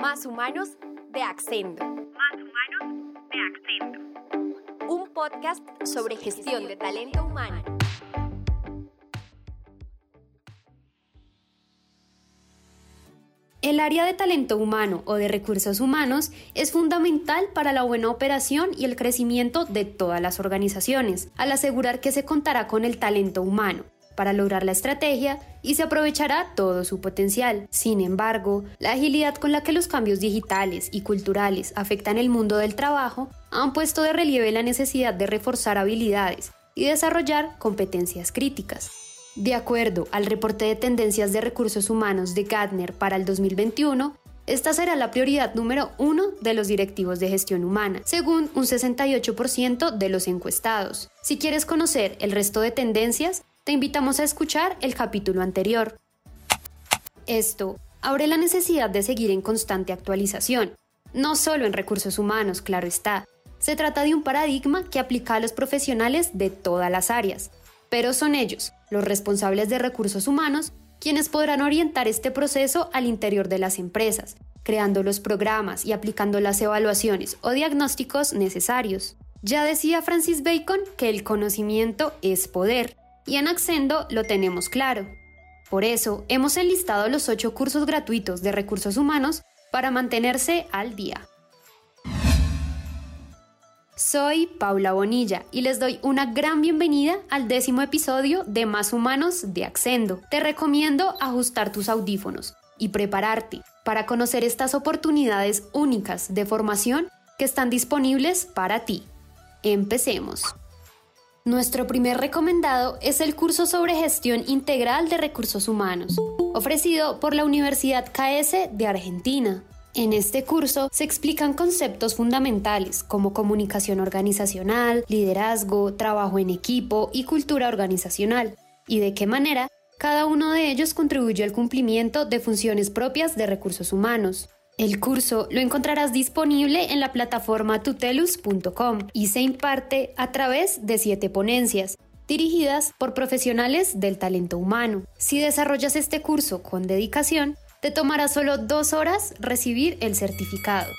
Más Humanos de Accendo. Más Humanos de Accendo. Un podcast sobre gestión de talento humano. El área de talento humano o de recursos humanos es fundamental para la buena operación y el crecimiento de todas las organizaciones, al asegurar que se contará con el talento humano para lograr la estrategia y se aprovechará todo su potencial. Sin embargo, la agilidad con la que los cambios digitales y culturales afectan el mundo del trabajo han puesto de relieve la necesidad de reforzar habilidades y desarrollar competencias críticas. De acuerdo al reporte de tendencias de recursos humanos de Gartner para el 2021, esta será la prioridad número uno de los directivos de gestión humana, según un 68% de los encuestados. Si quieres conocer el resto de tendencias, te invitamos a escuchar el capítulo anterior. Esto abre la necesidad de seguir en constante actualización, no solo en recursos humanos, claro está. Se trata de un paradigma que aplica a los profesionales de todas las áreas, pero son ellos, los responsables de recursos humanos, quienes podrán orientar este proceso al interior de las empresas, creando los programas y aplicando las evaluaciones o diagnósticos necesarios. Ya decía Francis Bacon que el conocimiento es poder, y en Accendo lo tenemos claro. Por eso hemos enlistado los 8 cursos gratuitos de recursos humanos para mantenerse al día. Soy Paula Bonilla y les doy una gran bienvenida al décimo episodio de Más Humanos de Accendo. Te recomiendo ajustar tus audífonos y prepararte para conocer estas oportunidades únicas de formación que están disponibles para ti. Empecemos. Nuestro primer recomendado es el curso sobre gestión integral de recursos humanos, ofrecido por la Universidad KS de Argentina. En este curso se explican conceptos fundamentales como comunicación organizacional, liderazgo, trabajo en equipo y cultura organizacional, y de qué manera cada uno de ellos contribuye al cumplimiento de funciones propias de recursos humanos. El curso lo encontrarás disponible en la plataforma tutelus.com y se imparte a través de siete ponencias dirigidas por profesionales del talento humano. Si desarrollas este curso con dedicación, te tomará solo dos horas recibir el certificado.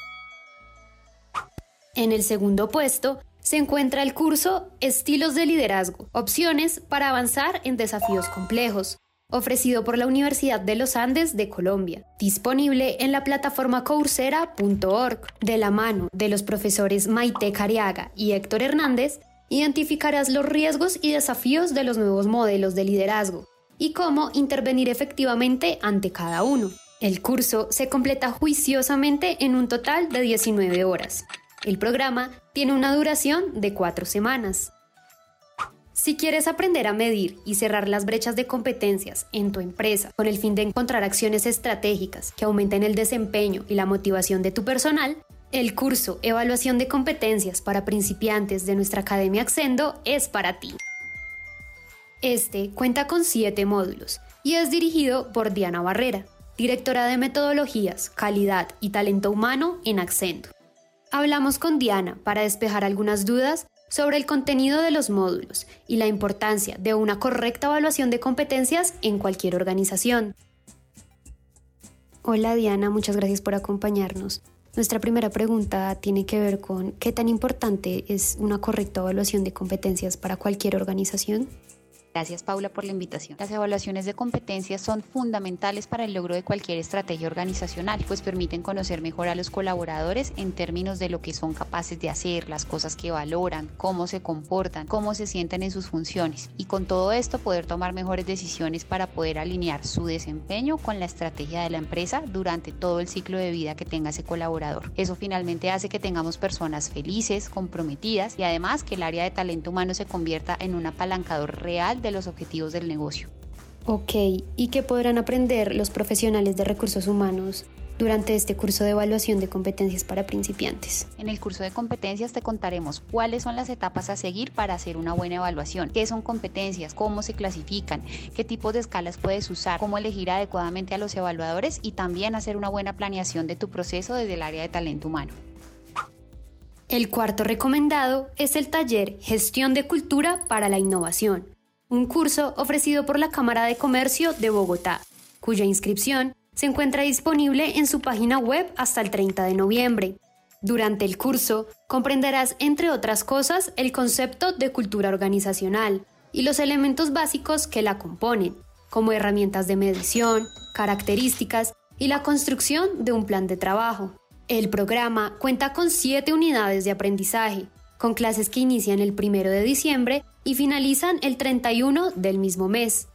En el segundo puesto se encuentra el curso Estilos de Liderazgo, opciones para avanzar en desafíos complejos, ofrecido por la Universidad de los Andes de Colombia, disponible en la plataforma coursera.org. De la mano de los profesores Maite Cariaga y Héctor Hernández, identificarás los riesgos y desafíos de los nuevos modelos de liderazgo y cómo intervenir efectivamente ante cada uno. El curso se completa juiciosamente en un total de 19 horas. El programa tiene una duración de cuatro semanas. Si quieres aprender a medir y cerrar las brechas de competencias en tu empresa con el fin de encontrar acciones estratégicas que aumenten el desempeño y la motivación de tu personal, el curso Evaluación de Competencias para Principiantes de nuestra Academia Accendo es para ti. Este cuenta con siete módulos y es dirigido por Diana Barrera, directora de Metodologías, Calidad y Talento Humano en Accendo. Hablamos con Diana para despejar algunas dudas sobre el contenido de los módulos y la importancia de una correcta evaluación de competencias en cualquier organización. Hola Diana, muchas gracias por acompañarnos. Nuestra primera pregunta tiene que ver con qué tan importante es una correcta evaluación de competencias para cualquier organización. Gracias Paula por la invitación. Las evaluaciones de competencias son fundamentales para el logro de cualquier estrategia organizacional, pues permiten conocer mejor a los colaboradores en términos de lo que son capaces de hacer, las cosas que valoran, cómo se comportan, cómo se sienten en sus funciones y con todo esto poder tomar mejores decisiones para poder alinear su desempeño con la estrategia de la empresa durante todo el ciclo de vida que tenga ese colaborador. Eso finalmente hace que tengamos personas felices, comprometidas y además que el área de talento humano se convierta en un apalancador real de los objetivos del negocio. Ok, ¿y qué podrán aprender los profesionales de recursos humanos durante este curso de evaluación de competencias para principiantes. En el curso de competencias te contaremos cuáles son las etapas a seguir para hacer una buena evaluación, qué son competencias, cómo se clasifican, qué tipos de escalas puedes usar, cómo elegir adecuadamente a los evaluadores y también hacer una buena planeación de tu proceso desde el área de talento humano. El cuarto recomendado es el taller Gestión de Cultura para la Innovación, un curso ofrecido por la Cámara de Comercio de Bogotá, cuya inscripción se encuentra disponible en su página web hasta el 30 de noviembre. Durante el curso comprenderás, entre otras cosas, el concepto de cultura organizacional y los elementos básicos que la componen, como herramientas de medición, características y la construcción de un plan de trabajo. El programa cuenta con siete unidades de aprendizaje, con clases que inician el 1 de diciembre y finalizan el 31 del mismo mes.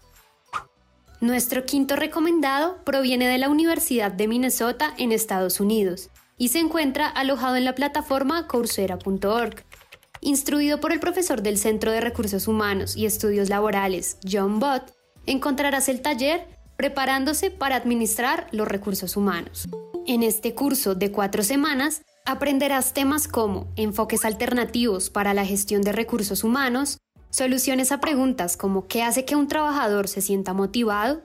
Nuestro quinto recomendado proviene de la Universidad de Minnesota en Estados Unidos y se encuentra alojado en la plataforma coursera.org. Instruido por el profesor del Centro de Recursos Humanos y Estudios Laborales, John Bott, encontrarás el taller Preparándose para administrar los recursos humanos. En este curso de cuatro semanas aprenderás temas como enfoques alternativos para la gestión de recursos humanos, soluciones a preguntas como qué hace que un trabajador se sienta motivado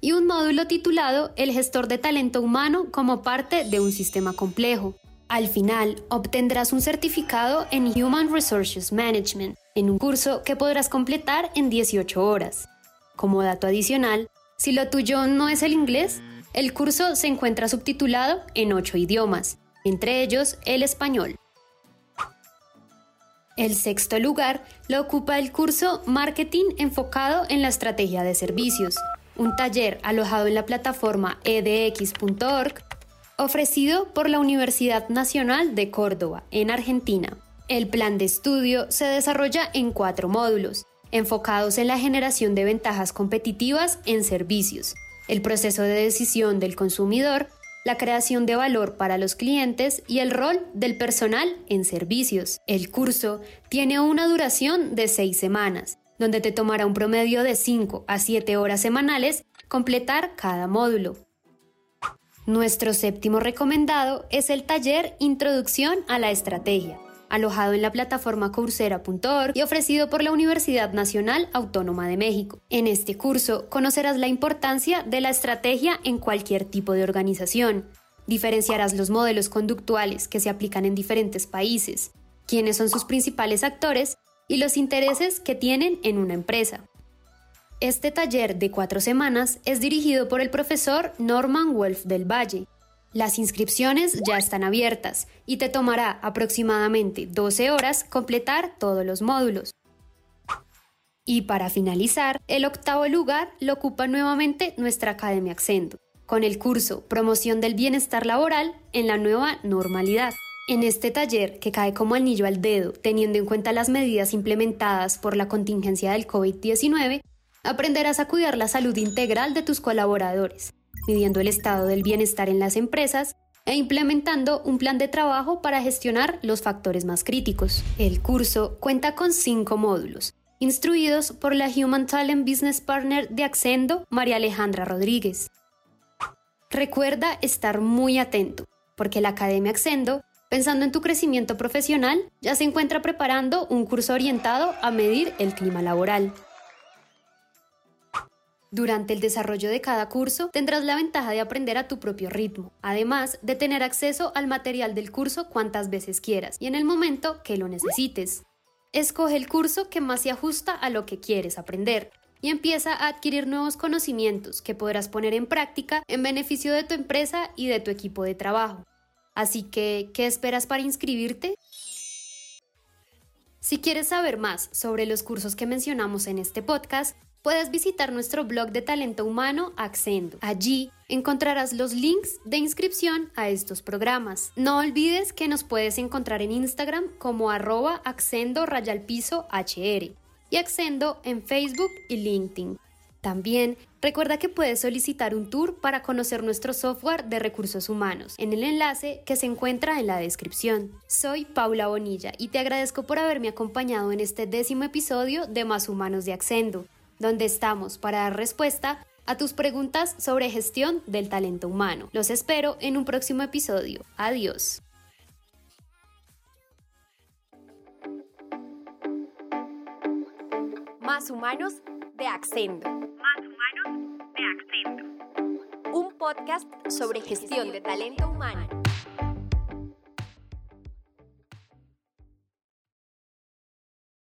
y un módulo titulado El gestor de talento humano como parte de un sistema complejo. Al final, obtendrás un certificado en Human Resources Management, en un curso que podrás completar en 18 horas. Como dato adicional, si lo tuyo no es el inglés, el curso se encuentra subtitulado en 8 idiomas, entre ellos el español. El sexto lugar lo ocupa el curso Marketing enfocado en la estrategia de servicios, un taller alojado en la plataforma edx.org ofrecido por la Universidad Nacional de Córdoba, en Argentina. El plan de estudio se desarrolla en cuatro módulos, enfocados en la generación de ventajas competitivas en servicios, el proceso de decisión del consumidor, la creación de valor para los clientes y el rol del personal en servicios. El curso tiene una duración de seis semanas, donde te tomará un promedio de 5 a 7 horas semanales completar cada módulo. Nuestro séptimo recomendado es el taller Introducción a la Estrategia, alojado en la plataforma coursera.org y ofrecido por la Universidad Nacional Autónoma de México. En este curso conocerás la importancia de la estrategia en cualquier tipo de organización. Diferenciarás los modelos conductuales que se aplican en diferentes países, quiénes son sus principales actores y los intereses que tienen en una empresa. Este taller de cuatro semanas es dirigido por el profesor Norman Wolf del Valle. Las inscripciones ya están abiertas y te tomará aproximadamente 12 horas completar todos los módulos. Y para finalizar, el octavo lugar lo ocupa nuevamente nuestra Academia Accento, con el curso Promoción del Bienestar Laboral en la nueva normalidad. En este taller, que cae como anillo al dedo, teniendo en cuenta las medidas implementadas por la contingencia del COVID-19, aprenderás a cuidar la salud integral de tus colaboradores, midiendo el estado del bienestar en las empresas e implementando un plan de trabajo para gestionar los factores más críticos. El curso cuenta con cinco módulos, instruidos por la Human Talent Business Partner de Accendo, María Alejandra Rodríguez. Recuerda estar muy atento, porque la Academia Accendo Pensando en tu crecimiento profesional, ya se encuentra preparando un curso orientado a medir el clima laboral. Durante el desarrollo de cada curso tendrás la ventaja de aprender a tu propio ritmo, además de tener acceso al material del curso cuantas veces quieras y en el momento que lo necesites. Escoge el curso que más se ajusta a lo que quieres aprender y empieza a adquirir nuevos conocimientos que podrás poner en práctica en beneficio de tu empresa y de tu equipo de trabajo. Así que, ¿qué esperas para inscribirte? Si quieres saber más sobre los cursos que mencionamos en este podcast, puedes visitar nuestro blog de talento humano Accendo. Allí encontrarás los links de inscripción a estos programas. No olvides que nos puedes encontrar en Instagram como arroba accendo rayalpiso hr y Accendo en Facebook y LinkedIn. También recuerda que puedes solicitar un tour para conocer nuestro software de recursos humanos en el enlace que se encuentra en la descripción. Soy Paula Bonilla y te agradezco por haberme acompañado en este décimo episodio de Más Humanos de Accendo, donde estamos para dar respuesta a tus preguntas sobre gestión del talento humano. Los espero en un próximo episodio. Adiós. Más humanos de Accendo. Un podcast sobre gestión de talento humano.